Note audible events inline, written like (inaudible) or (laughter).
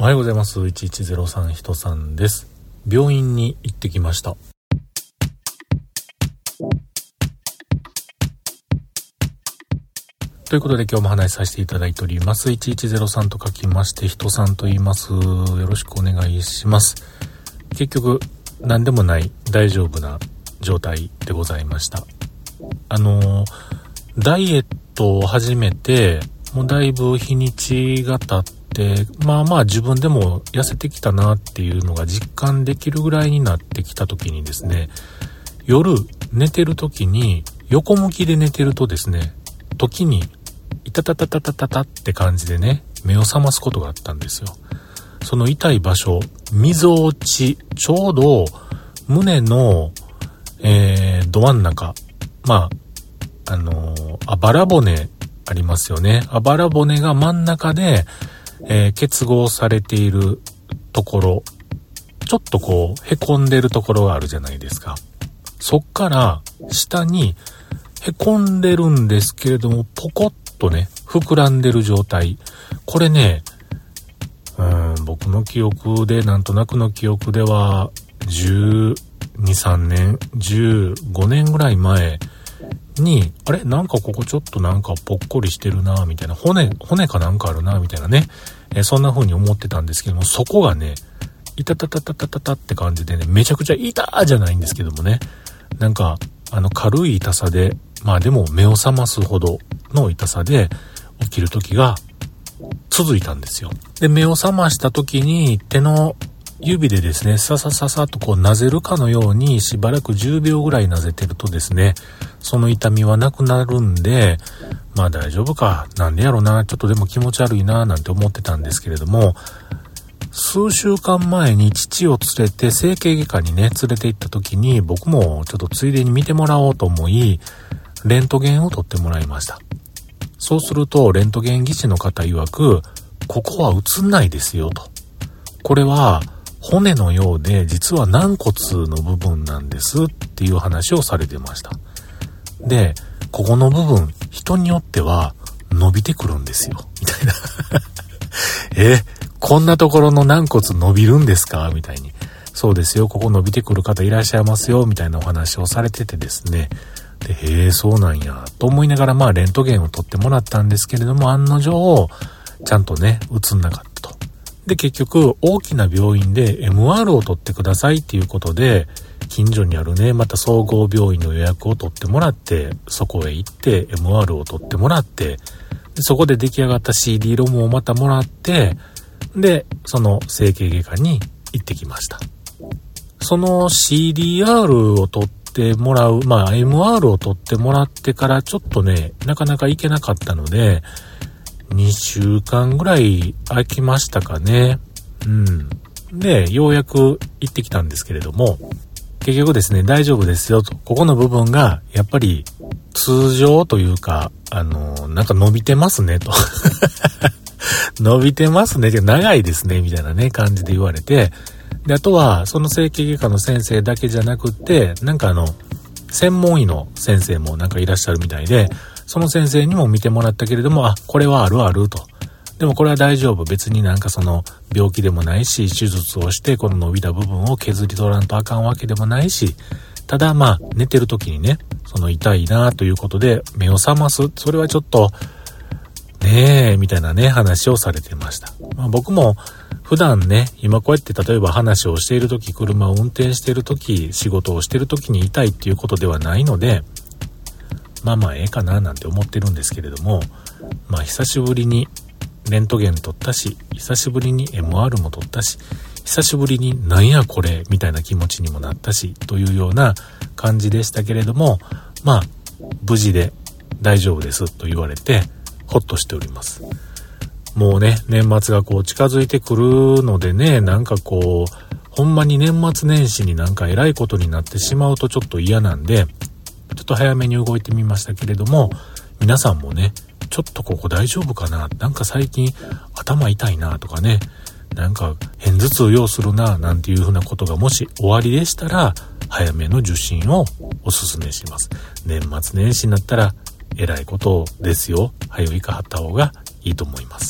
おはようございます。1103人さんです。病院に行ってきました。ということで今日も話しさせていただいております。1103と書きまして、人さんと言います。よろしくお願いします。結局、何でもない大丈夫な状態でございました。あのダイエットを始めて、もうだいぶ日にちが経って、まあまあ自分でも痩せてきたなっていうのが実感できるぐらいになってきた時にですね、夜寝てる時に横向きで寝てるとですね、時にいたたたたたたたって感じでね、目を覚ますことがあったんですよ。その痛い場所、溝落ち、ちょうど胸の、えー、ど真ん中、まあ、あのー、あばら骨ありますよね。あばら骨が真ん中で、えー、結合されているところ、ちょっとこう、凹んでるところがあるじゃないですか。そっから下に凹んでるんですけれども、ポコッとね、膨らんでる状態。これね、うん、僕の記憶で、なんとなくの記憶では、12、3年、15年ぐらい前に、あれ？なんかここちょっとなんかぽっこりしてるなみたいな、骨、骨かなんかあるなみたいなね、えー、そんな風に思ってたんですけども、そこがね、いたたたたたたたって感じでね、めちゃくちゃ痛じゃないんですけどもね、なんか、あの軽い痛さで、まあでも目を覚ますほどの痛さで起きる時が続いたんですよ。で、目を覚ました時に手の指でですね、ささささとこうなぜるかのようにしばらく10秒ぐらいなぜてるとですね、その痛みはなくなるんで、まあ大丈夫か、なんでやろうな、ちょっとでも気持ち悪いな、なんて思ってたんですけれども、数週間前に父を連れて整形外科にね、連れて行った時に僕もちょっとついでに見てもらおうと思い、レントゲンを取ってもらいました。そうすると、レントゲン技師の方曰く、ここは映んないですよと。これは骨のようで、実は軟骨の部分なんですっていう話をされてました。で、ここの部分、人によっては伸びてくるんですよ。みたいな (laughs) え、こんなところの軟骨伸びるんですか？みたいに。そうですよ、ここ伸びてくる方いらっしゃいますよ、みたいなお話をされててですね。で、へえ、そうなんや、と思いながら、まあ、レントゲンを取ってもらったんですけれども、案の定、ちゃんとね、映んなかった。で、結局、大きな病院で MR を取ってくださいっていうことで、近所にあるね、また総合病院の予約を取ってもらって、そこへ行って MR を取ってもらって、でそこで出来上がった CD ロムをまたもらって、で、その整形外科に行ってきました。その CDR を取っってもらう、まあ MR を取ってもらってからちょっとね、なかなか行けなかったので、2週間ぐらい空きましたかね。うん。で、ようやく行ってきたんですけれども、結局ですね、大丈夫ですよと。ここの部分が、やっぱり、通常というか、あの、なんか伸びてますね、と。(laughs) 伸びてますね、長いですね、みたいなね、感じで言われて、で、あとは、その整形外科の先生だけじゃなくって、なんかあの、専門医の先生もなんかいらっしゃるみたいで、その先生にも見てもらったけれども、あ、これはあるあると。でもこれは大丈夫。別になんかその病気でもないし、手術をしてこの伸びた部分を削り取らんとあかんわけでもないし、ただまあ寝てる時にね、その痛いなということで目を覚ます。それはちょっと、ねえ、みたいなね、話をされてました。まあ、僕も普段ね、今こうやって例えば話をしている時、車を運転している時、仕事をしている時に痛いっていうことではないので、まあまあええかななんて思ってるんですけれども、まあ久しぶりにレントゲン撮ったし、久しぶりに MR も撮ったし、久しぶりになんやこれみたいな気持ちにもなったし、というような感じでしたけれども、まあ、無事で大丈夫ですと言われて、ほっとしております。もうね、年末がこう近づいてくるのでね、なんかこう、ほんまに年末年始になんか偉いことになってしまうとちょっと嫌なんで、ちょっと早めに動いてみましたけれども、皆さんもね、ちょっとここ大丈夫かな？なんか最近頭痛いなとかね、なんか片頭痛要するななんていうふうなことがもし終わりでしたら、早めの受診をお勧めします。年末年始になったら、偉いことですよ。早いかはった方がいいと思います。